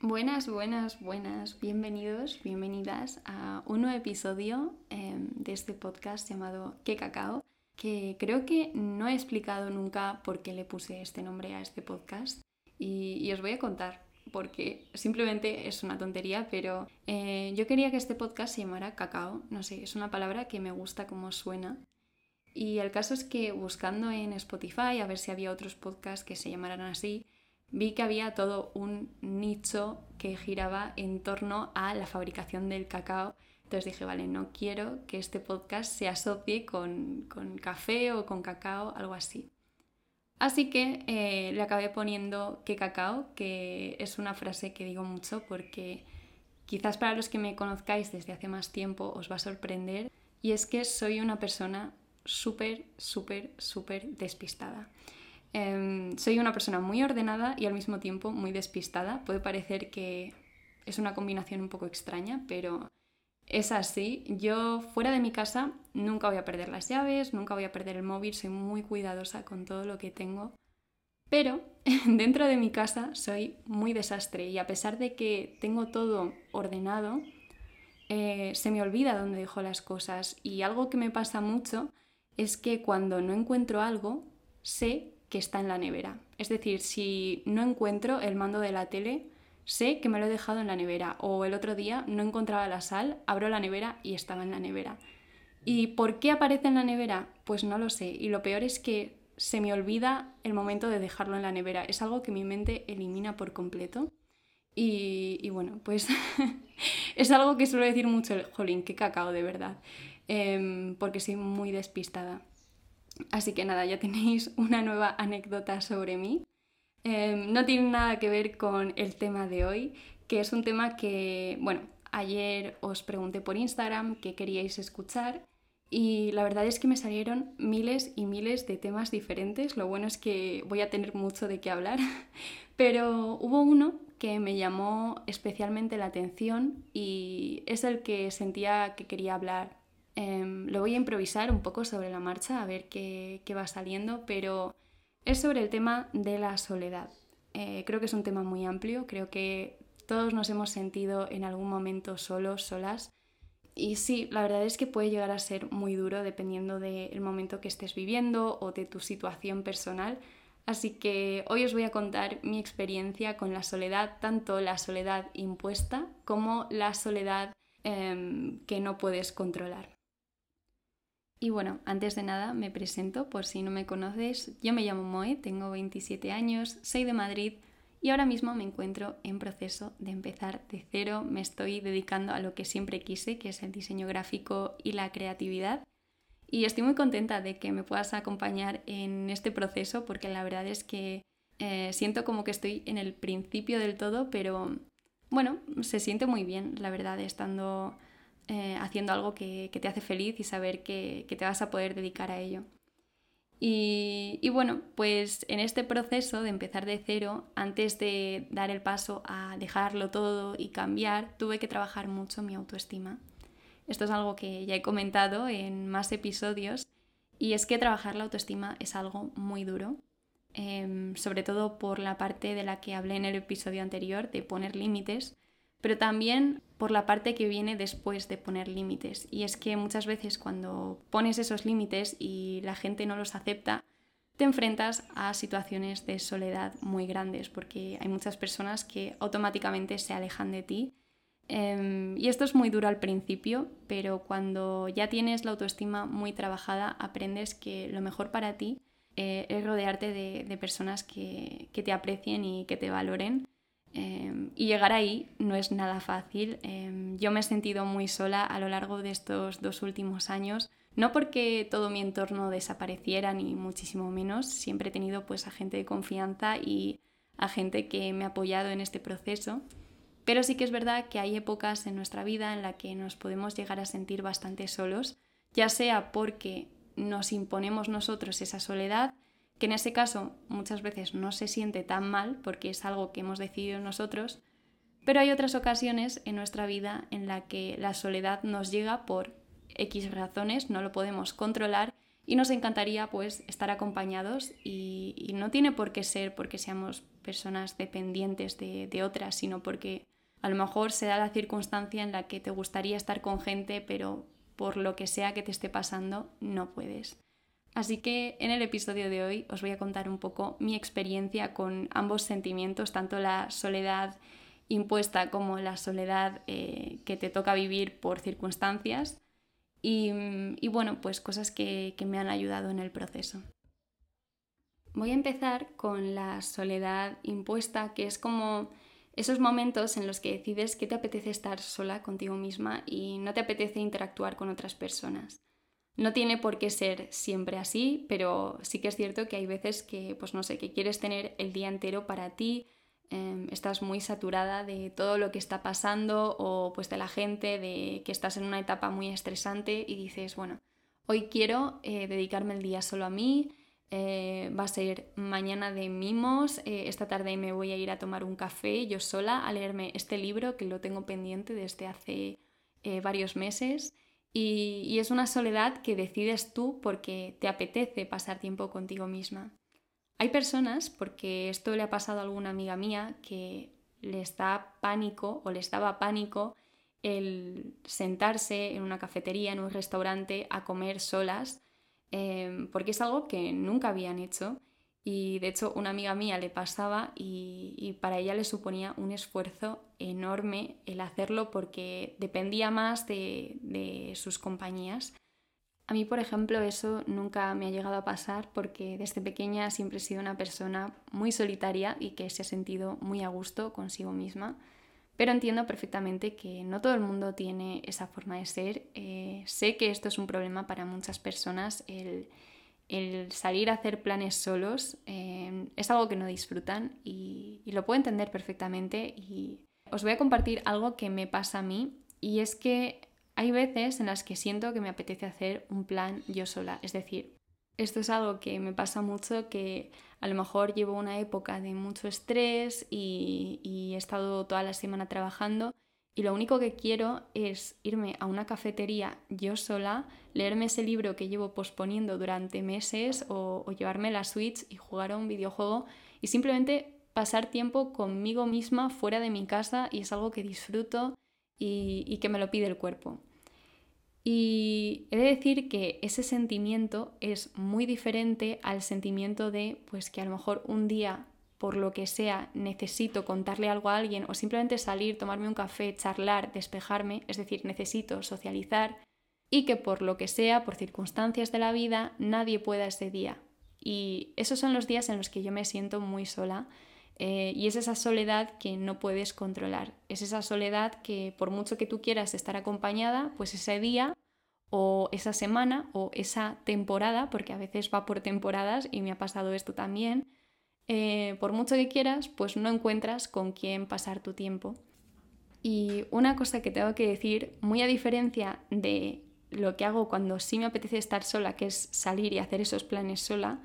Buenas, buenas, buenas, bienvenidos, bienvenidas a un nuevo episodio em, de este podcast llamado ¿Qué cacao? que creo que no he explicado nunca por qué le puse este nombre a este podcast y, os voy a contar porque simplemente es una tontería, pero eh, yo quería que este podcast se llamara cacao, no sé, es una palabra que me gusta como suena. Y el caso es que buscando en Spotify a ver si había otros podcasts que se llamaran así, vi que había todo un nicho que giraba en torno a la fabricación del cacao. Entonces dije, vale, no quiero que este podcast se asocie con, con café o con cacao, algo así. Así que eh, le acabé poniendo que cacao, que es una frase que digo mucho porque quizás para los que me conozcáis desde hace más tiempo os va a sorprender. Y es que soy una persona súper, súper, súper despistada. Em, soy una persona muy ordenada y al mismo tiempo muy despistada. Puede parecer que es una combinación un poco extraña, pero es así. Yo fuera de mi casa nunca voy a perder las llaves, nunca voy a perder el móvil, soy muy cuidadosa con todo lo que tengo. Pero dentro de mi casa soy muy desastre y a pesar de que tengo todo ordenado, eh, se me olvida dónde dejo las cosas. Y algo que me pasa mucho es que cuando no encuentro algo, sé que está en la nevera. Es decir, si no encuentro el mando de la tele, sé que me lo he dejado en la nevera. O el otro día no encontraba la sal, abro la nevera y estaba en la nevera. ¿Y por qué aparece en la nevera? Pues no lo sé. Y lo peor es que se me olvida el momento de dejarlo en la nevera. Es algo que mi mente elimina por completo. Y, bueno, pues es algo que suelo decir mucho el jolín, qué cacao de verdad. Em, porque soy muy despistada. Así que nada, ya tenéis una nueva anécdota sobre mí. Em, no tiene nada que ver con el tema de hoy, que es un tema que, bueno, ayer os pregunté por Instagram qué queríais escuchar y la verdad es que me salieron miles y miles de temas diferentes. Lo bueno es que voy a tener mucho de qué hablar, pero hubo uno que me llamó especialmente la atención y es el que sentía que quería hablar Em, lo voy a improvisar un poco sobre la marcha a ver qué, va saliendo, pero es sobre el tema de la soledad. Eh, creo que es un tema muy amplio, creo que todos nos hemos sentido en algún momento solos, solas. Y sí, la verdad es que puede llegar a ser muy duro dependiendo del momento que estés viviendo o de tu situación personal. Así que hoy os voy a contar mi experiencia con la soledad, tanto la soledad impuesta como la soledad em, que no puedes controlar. Y bueno, antes de nada me presento por si no me conoces. Yo me llamo Moe, tengo 27 años, soy de Madrid y ahora mismo me encuentro en proceso de empezar de cero. Me estoy dedicando a lo que siempre quise, que es el diseño gráfico y la creatividad. Y estoy muy contenta de que me puedas acompañar en este proceso porque la verdad es que eh, siento como que estoy en el principio del todo, pero bueno, se siente muy bien, la verdad, estando eh, haciendo algo que, te hace feliz y saber que, te vas a poder dedicar a ello. Y, y, bueno, pues en este proceso de empezar de cero, antes de dar el paso a dejarlo todo y cambiar, tuve que trabajar mucho mi autoestima. Esto es algo que ya he comentado en más episodios y es que trabajar la autoestima es algo muy duro, em, sobre todo por la parte de la que hablé en el episodio anterior, de poner límites, pero también por la parte que viene después de poner límites. Y es que muchas veces cuando pones esos límites y la gente no los acepta, te enfrentas a situaciones de soledad muy grandes, porque hay muchas personas que automáticamente se alejan de ti. Em, y esto es muy duro al principio, pero cuando ya tienes la autoestima muy trabajada, aprendes que lo mejor para ti eh, es rodearte de, personas que, que te aprecien y que te valoren Em, y llegar ahí no es nada fácil. Em, yo me he sentido muy sola a lo largo de estos dos últimos años, no porque todo mi entorno desapareciera ni muchísimo menos, siempre he tenido pues a gente de confianza y a gente que me ha apoyado en este proceso, pero sí que es verdad que hay épocas en nuestra vida en la que nos podemos llegar a sentir bastante solos, ya sea porque nos imponemos nosotros esa soledad, que en ese caso muchas veces no se siente tan mal porque es algo que hemos decidido nosotros, pero hay otras ocasiones en nuestra vida en la que la soledad nos llega por X razones, no lo podemos controlar y nos encantaría pues estar acompañados y, no tiene por qué ser porque seamos personas dependientes de, de otras, sino porque a lo mejor se da la circunstancia en la que te gustaría estar con gente, pero por lo que sea que te esté pasando, no puedes. Así que en el episodio de hoy os voy a contar un poco mi experiencia con ambos sentimientos, tanto la soledad impuesta como la soledad eh, que te toca vivir por circunstancias y, bueno, pues cosas que, que me han ayudado en el proceso. Voy a empezar con la soledad impuesta, que es como esos momentos en los que decides que te apetece estar sola contigo misma y no te apetece interactuar con otras personas. No tiene por qué ser siempre así, pero sí que es cierto que hay veces que, pues no sé, que quieres tener el día entero para ti, em, estás muy saturada de todo lo que está pasando o pues de la gente, de que estás en una etapa muy estresante y dices, bueno, hoy quiero eh, dedicarme el día solo a mí, eh, va a ser mañana de mimos, eh, esta tarde me voy a ir a tomar un café yo sola a leerme este libro que lo tengo pendiente desde hace varios meses y, es una soledad que decides tú porque te apetece pasar tiempo contigo misma. Hay personas, porque esto le ha pasado a alguna amiga mía, que les da pánico o les daba pánico el sentarse en una cafetería, en un restaurante, a comer solas Em, porque es algo que nunca habían hecho y de hecho una amiga mía le pasaba y, para ella le suponía un esfuerzo enorme el hacerlo porque dependía más de, sus compañías. A mí, por ejemplo, eso nunca me ha llegado a pasar porque desde pequeña siempre he sido una persona muy solitaria y que se ha sentido muy a gusto consigo misma. Pero entiendo perfectamente que no todo el mundo tiene esa forma de ser. Eh, sé que esto es un problema para muchas personas, el, salir a hacer planes solos eh, es algo que no disfrutan y, y, lo puedo entender perfectamente. Y os voy a compartir algo que me pasa a mí y es que hay veces en las que siento que me apetece hacer un plan yo sola. Es decir, esto es algo que me pasa mucho, que a lo mejor llevo una época de mucho estrés y, he estado toda la semana trabajando y lo único que quiero es irme a una cafetería yo sola, leerme ese libro que llevo posponiendo durante meses o, llevarme la Switch y jugar a un videojuego y simplemente pasar tiempo conmigo misma fuera de mi casa y es algo que disfruto y que me lo pide el cuerpo. Y he de decir que ese sentimiento es muy diferente al sentimiento de, pues que a lo mejor un día, por lo que sea, necesito contarle algo a alguien o simplemente salir, tomarme un café, charlar, despejarme, es decir, necesito socializar y que por lo que sea, por circunstancias de la vida, nadie pueda ese día. Y esos son los días en los que yo me siento muy sola eh, y es esa soledad que no puedes controlar. Es esa soledad que por mucho que tú quieras estar acompañada, pues ese día o esa semana o esa temporada, porque a veces va por temporadas y me ha pasado esto también, eh, por mucho que quieras, pues no encuentras con quién pasar tu tiempo. Y una cosa que tengo que decir, muy a diferencia de lo que hago cuando sí me apetece estar sola, que es salir y hacer esos planes sola,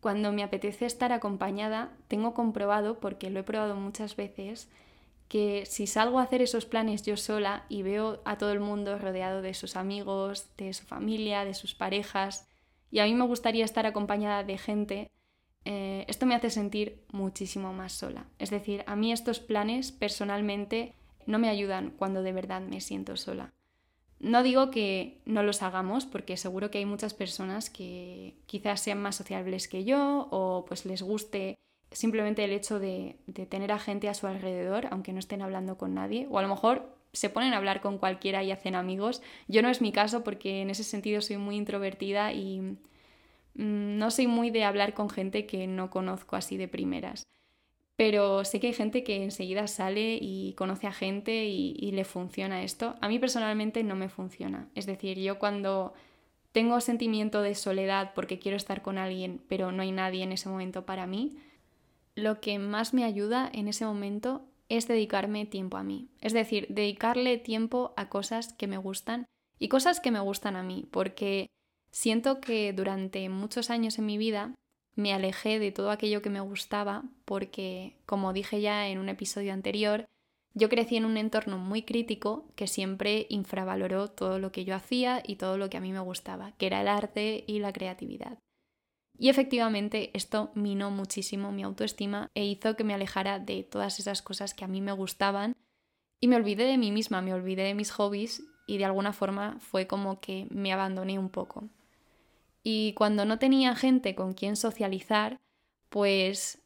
cuando me apetece estar acompañada, tengo comprobado, porque lo he probado muchas veces, que si salgo a hacer esos planes yo sola y veo a todo el mundo rodeado de sus amigos, de su familia, de sus parejas, y a mí me gustaría estar acompañada de gente, eh, esto me hace sentir muchísimo más sola. Es decir, a mí estos planes personalmente no me ayudan cuando de verdad me siento sola. No digo que no los hagamos, porque seguro que hay muchas personas que quizás sean más sociables que yo o pues les guste simplemente el hecho de, tener a gente a su alrededor, aunque no estén hablando con nadie, o a lo mejor se ponen a hablar con cualquiera y hacen amigos. Yo no es mi caso porque en ese sentido soy muy introvertida y no soy muy de hablar con gente que no conozco así de primeras. Pero sé que hay gente que enseguida sale y conoce a gente y, y le funciona esto. A mí personalmente no me funciona. Es decir, yo cuando tengo sentimiento de soledad porque quiero estar con alguien, pero no hay nadie en ese momento para mí, lo que más me ayuda en ese momento es dedicarme tiempo a mí. Es decir, dedicarle tiempo a cosas que me gustan y cosas que me gustan a mí, porque siento que durante muchos años en mi vida me alejé de todo aquello que me gustaba porque, como dije ya en un episodio anterior, Yo crecí en un entorno muy crítico que siempre infravaloró todo lo que yo hacía y todo lo que a mí me gustaba, que era el arte y la creatividad. Y efectivamente esto minó muchísimo mi autoestima e hizo que me alejara de todas esas cosas que a mí me gustaban y me olvidé de mí misma, me olvidé de mis hobbies y de alguna forma fue como que me abandoné un poco. Y cuando no tenía gente con quien socializar, pues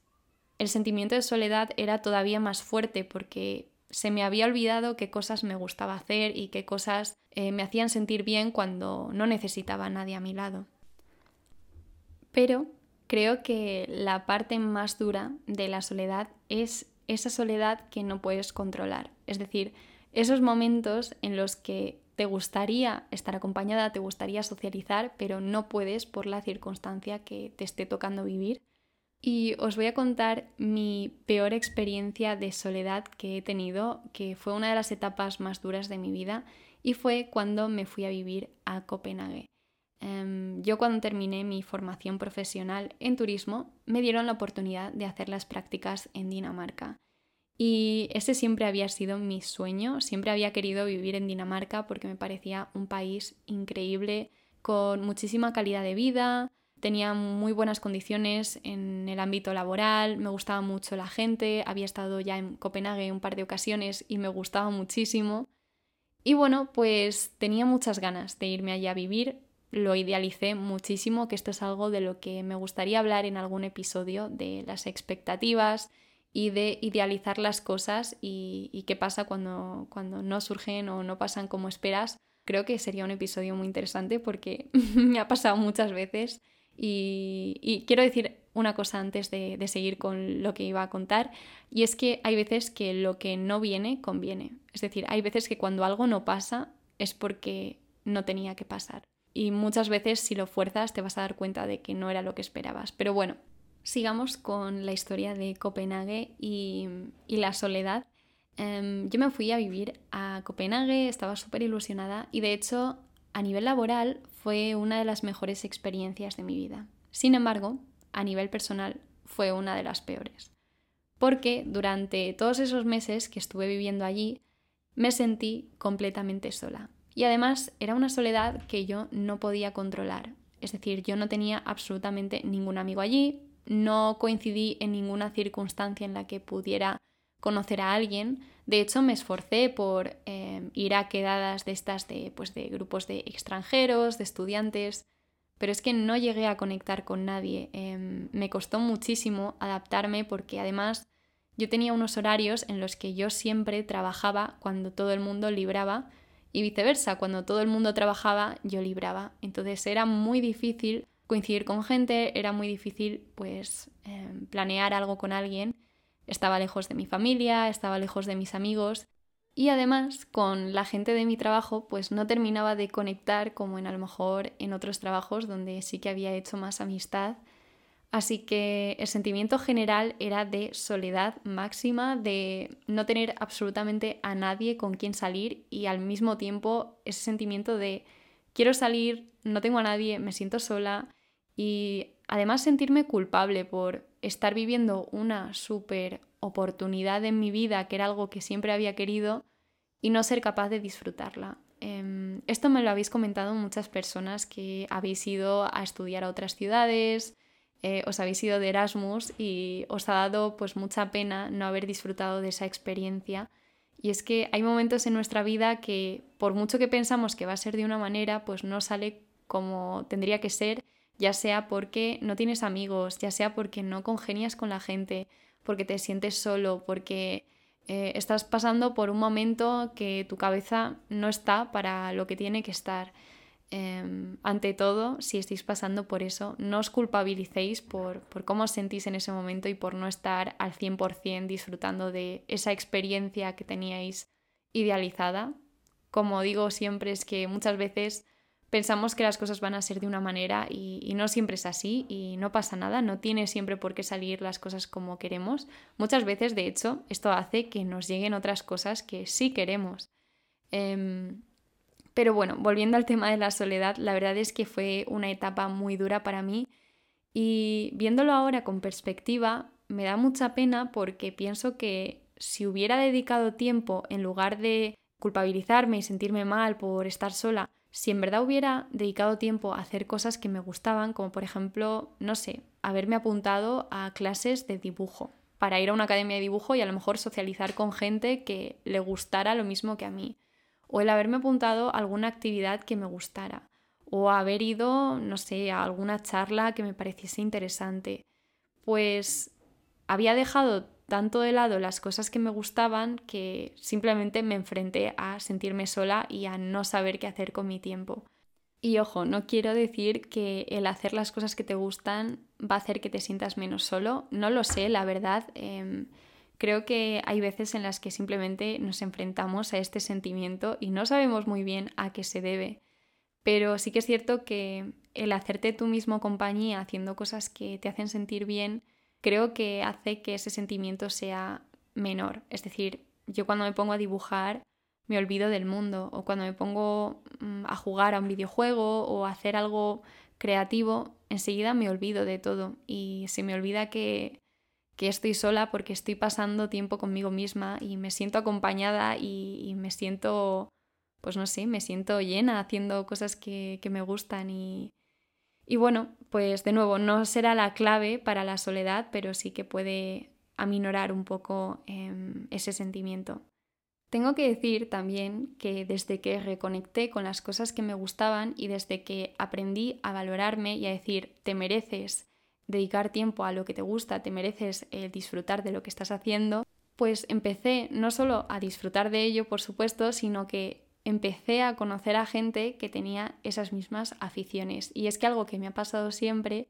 el sentimiento de soledad era todavía más fuerte porque se me había olvidado qué cosas me gustaba hacer y qué cosas eh, me hacían sentir bien cuando no necesitaba nadie a mi lado. Pero creo que la parte más dura de la soledad es esa soledad que no puedes controlar. Es decir, esos momentos en los que te gustaría estar acompañada, te gustaría socializar, pero no puedes por la circunstancia que te esté tocando vivir y os voy a contar mi peor experiencia de soledad que he tenido, que fue una de las etapas más duras de mi vida y fue cuando me fui a vivir a Copenhague. Em, yo cuando terminé mi formación profesional en turismo me dieron la oportunidad de hacer las prácticas en Dinamarca. Y ese siempre había sido mi sueño, siempre había querido vivir en Dinamarca porque me parecía un país increíble, con muchísima calidad de vida, tenía muy buenas condiciones en el ámbito laboral, me gustaba mucho la gente, había estado ya en Copenhague un par de ocasiones y me gustaba muchísimo. Y bueno, pues tenía muchas ganas de irme allá a vivir, lo idealicé muchísimo, que esto es algo de lo que me gustaría hablar en algún episodio, de las expectativas y de idealizar las cosas y, qué pasa cuando, cuando no surgen o no pasan como esperas. Creo que sería un episodio muy interesante porque me ha pasado muchas veces y, quiero decir una cosa antes de, seguir con lo que iba a contar, y es que hay veces que lo que no viene conviene. Es decir, hay veces que cuando algo no pasa es porque no tenía que pasar. Y muchas veces si lo fuerzas te vas a dar cuenta de que no era lo que esperabas. Pero bueno, sigamos con la historia de Copenhague y, la soledad. Em, yo me fui a vivir a Copenhague, estaba súper ilusionada y de hecho a nivel laboral fue una de las mejores experiencias de mi vida. Sin embargo, a nivel personal fue una de las peores. Porque durante todos esos meses que estuve viviendo allí, me sentí completamente sola. Y además era una soledad que yo no podía controlar. Es decir, yo no tenía absolutamente ningún amigo allí, no coincidí en ninguna circunstancia en la que pudiera conocer a alguien. De hecho, me esforcé por em, ir a quedadas de estas de, pues, de grupos de extranjeros, de estudiantes, pero es que no llegué a conectar con nadie. Em, me costó muchísimo adaptarme porque además yo tenía unos horarios en los que yo siempre trabajaba cuando todo el mundo libraba y viceversa, cuando todo el mundo trabajaba yo libraba. Entonces era muy difícil coincidir con gente, era muy difícil pues em, planear algo con alguien. Estaba lejos de mi familia, estaba lejos de mis amigos. Y además con la gente de mi trabajo pues no terminaba de conectar como en a lo mejor en otros trabajos donde sí que había hecho más amistad. Así que el sentimiento general era de soledad máxima, de no tener absolutamente a nadie con quien salir y al mismo tiempo ese sentimiento de quiero salir, no tengo a nadie, me siento sola y además sentirme culpable por estar viviendo una súper oportunidad en mi vida, que era algo que siempre había querido, y no ser capaz de disfrutarla. Em, esto me lo habéis comentado muchas personas que habéis ido a estudiar a otras ciudades, eh, os habéis ido de Erasmus y os ha dado pues mucha pena no haber disfrutado de esa experiencia. Y es que hay momentos en nuestra vida que por mucho que pensamos que va a ser de una manera, pues no sale como tendría que ser ya sea porque no tienes amigos, ya sea porque no congenias con la gente, porque te sientes solo, porque eh, estás pasando por un momento que tu cabeza no está para lo que tiene que estar. Em, ante todo, si estáis pasando por eso, no os culpabilicéis por, por, cómo os sentís en ese momento y por no estar al 100% disfrutando de esa experiencia que teníais idealizada. Como digo siempre, es que muchas veces pensamos que las cosas van a ser de una manera y, no siempre es así y no pasa nada, no tiene siempre por qué salir las cosas como queremos. Muchas veces, de hecho, esto hace que nos lleguen otras cosas que sí queremos. Em, pero bueno, volviendo al tema de la soledad, la verdad es que fue una etapa muy dura para mí y viéndolo ahora con perspectiva, me da mucha pena porque pienso que si hubiera dedicado tiempo en lugar de culpabilizarme y sentirme mal por estar sola, si en verdad hubiera dedicado tiempo a hacer cosas que me gustaban, como por ejemplo, no sé, haberme apuntado a clases de dibujo, para ir a una academia de dibujo y a lo mejor socializar con gente que le gustara lo mismo que a mí, o el haberme apuntado a alguna actividad que me gustara, o haber ido, no sé, a alguna charla que me pareciese interesante, pues había dejado tanto de lado las cosas que me gustaban que simplemente me enfrenté a sentirme sola y a no saber qué hacer con mi tiempo. Y ojo, no quiero decir que el hacer las cosas que te gustan va a hacer que te sientas menos solo. No lo sé, la verdad. Em, creo que hay veces en las que simplemente nos enfrentamos a este sentimiento y no sabemos muy bien a qué se debe. Pero sí que es cierto que el hacerte tú mismo compañía haciendo cosas que te hacen sentir bien creo que hace que ese sentimiento sea menor. Es decir, yo cuando me pongo a dibujar me olvido del mundo o cuando me pongo mm, a jugar a un videojuego o a hacer algo creativo, enseguida me olvido de todo y se me olvida que, estoy sola porque estoy pasando tiempo conmigo misma y me siento acompañada y, me siento, pues no sé, me siento llena haciendo cosas que, que me gustan y, y bueno, pues de nuevo, no será la clave para la soledad, pero sí que puede aminorar un poco em, ese sentimiento. Tengo que decir también que desde que reconecté con las cosas que me gustaban y desde que aprendí a valorarme y a decir, te mereces dedicar tiempo a lo que te gusta, te mereces eh, disfrutar de lo que estás haciendo, pues empecé no solo a disfrutar de ello, por supuesto, sino que empecé a conocer a gente que tenía esas mismas aficiones. Y es que algo que me ha pasado siempre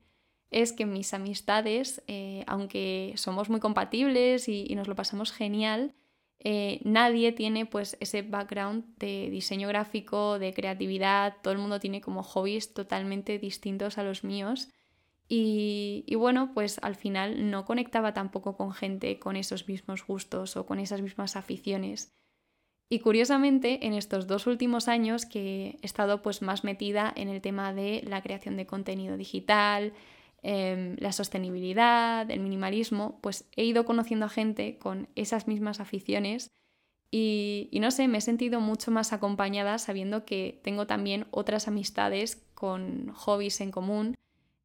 es que mis amistades, eh, aunque somos muy compatibles y, nos lo pasamos genial, eh, nadie tiene pues ese background de diseño gráfico, de creatividad, todo el mundo tiene como hobbies totalmente distintos a los míos. Y, y, bueno, pues al final no conectaba tampoco con gente con esos mismos gustos o con esas mismas aficiones. Y curiosamente, en estos dos últimos años que he estado pues más metida en el tema de la creación de contenido digital, em, la sostenibilidad, el minimalismo, pues he ido conociendo a gente con esas mismas aficiones y, no sé, me he sentido mucho más acompañada sabiendo que tengo también otras amistades con hobbies en común.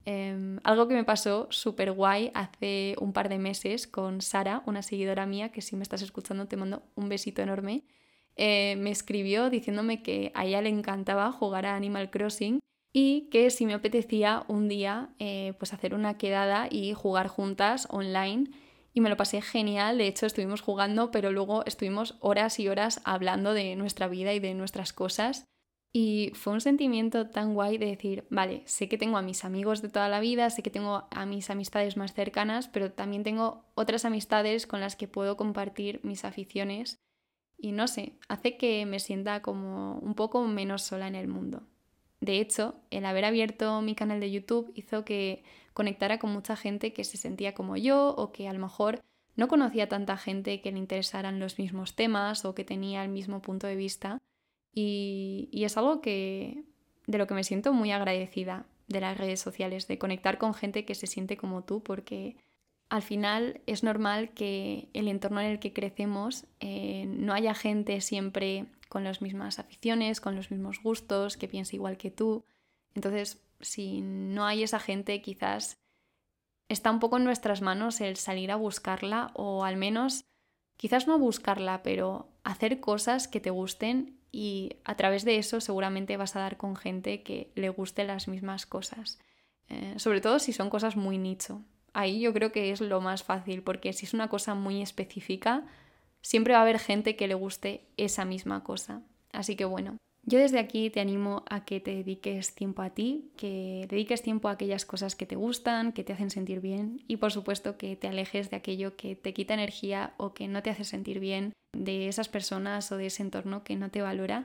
Em, algo que me pasó súper guay hace un par de meses con Sara, una seguidora mía, que si me estás escuchando te mando un besito enorme. Eh, me escribió diciéndome que a ella le encantaba jugar a Animal Crossing y que si me apetecía un día eh, pues hacer una quedada y jugar juntas online. Y me lo pasé genial, de hecho estuvimos jugando pero luego estuvimos horas y horas hablando de nuestra vida y de nuestras cosas. Y fue un sentimiento tan guay de decir, vale, sé que tengo a mis amigos de toda la vida, sé que tengo a mis amistades más cercanas, pero también tengo otras amistades con las que puedo compartir mis aficiones y no sé, hace que me sienta como un poco menos sola en el mundo. De hecho, el haber abierto mi canal de YouTube hizo que conectara con mucha gente que se sentía como yo o que a lo mejor no conocía tanta gente que le interesaran los mismos temas o que tenía el mismo punto de vista. Y, y es algo que, de lo que me siento muy agradecida de las redes sociales, de conectar con gente que se siente como tú, porque al final es normal que el entorno en el que crecemos eh, no haya gente siempre con las mismas aficiones, con los mismos gustos, que piense igual que tú. Entonces, si no hay esa gente, quizás está un poco en nuestras manos el salir a buscarla o al menos, quizás no buscarla, pero hacer cosas que te gusten y a través de eso seguramente vas a dar con gente que le guste las mismas cosas. Eh, sobre todo si son cosas muy nicho ahí yo creo que es lo más fácil, porque si es una cosa muy específica, siempre va a haber gente que le guste esa misma cosa. Así que bueno, yo desde aquí te animo a que te dediques tiempo a ti, que dediques tiempo a aquellas cosas que te gustan, que te hacen sentir bien y por supuesto que te alejes de aquello que te quita energía o que no te hace sentir bien, de esas personas o de ese entorno que no te valora.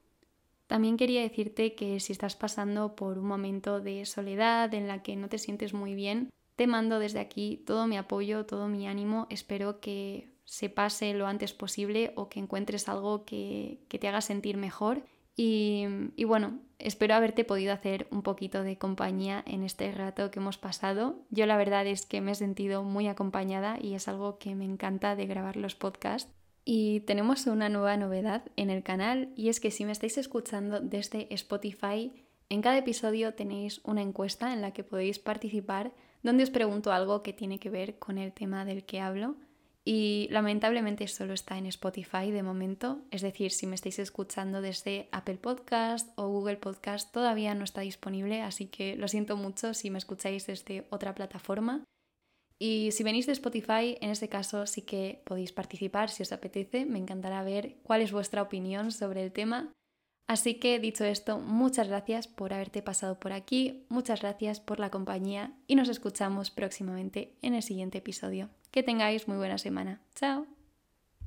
También quería decirte que si estás pasando por un momento de soledad en la que no te sientes muy bien, te mando desde aquí todo mi apoyo, todo mi ánimo. Espero que se pase lo antes posible o que encuentres algo que, te haga sentir mejor. Y, y, bueno, espero haberte podido hacer un poquito de compañía en este rato que hemos pasado. Yo la verdad es que me he sentido muy acompañada y es algo que me encanta de grabar los podcasts. Y tenemos una nueva novedad en el canal y es que si me estáis escuchando desde Spotify, en cada episodio tenéis una encuesta en la que podéis participar donde os pregunto algo que tiene que ver con el tema del que hablo y lamentablemente solo está en Spotify de momento, es decir, si me estáis escuchando desde Apple Podcast o Google Podcast todavía no está disponible, así que lo siento mucho si me escucháis desde otra plataforma. Y si venís de Spotify, en este caso sí que podéis participar si os apetece, me encantará ver cuál es vuestra opinión sobre el tema. Así que dicho esto, muchas gracias por haberte pasado por aquí, muchas gracias por la compañía y nos escuchamos próximamente en el siguiente episodio. Que tengáis muy buena semana. Chao.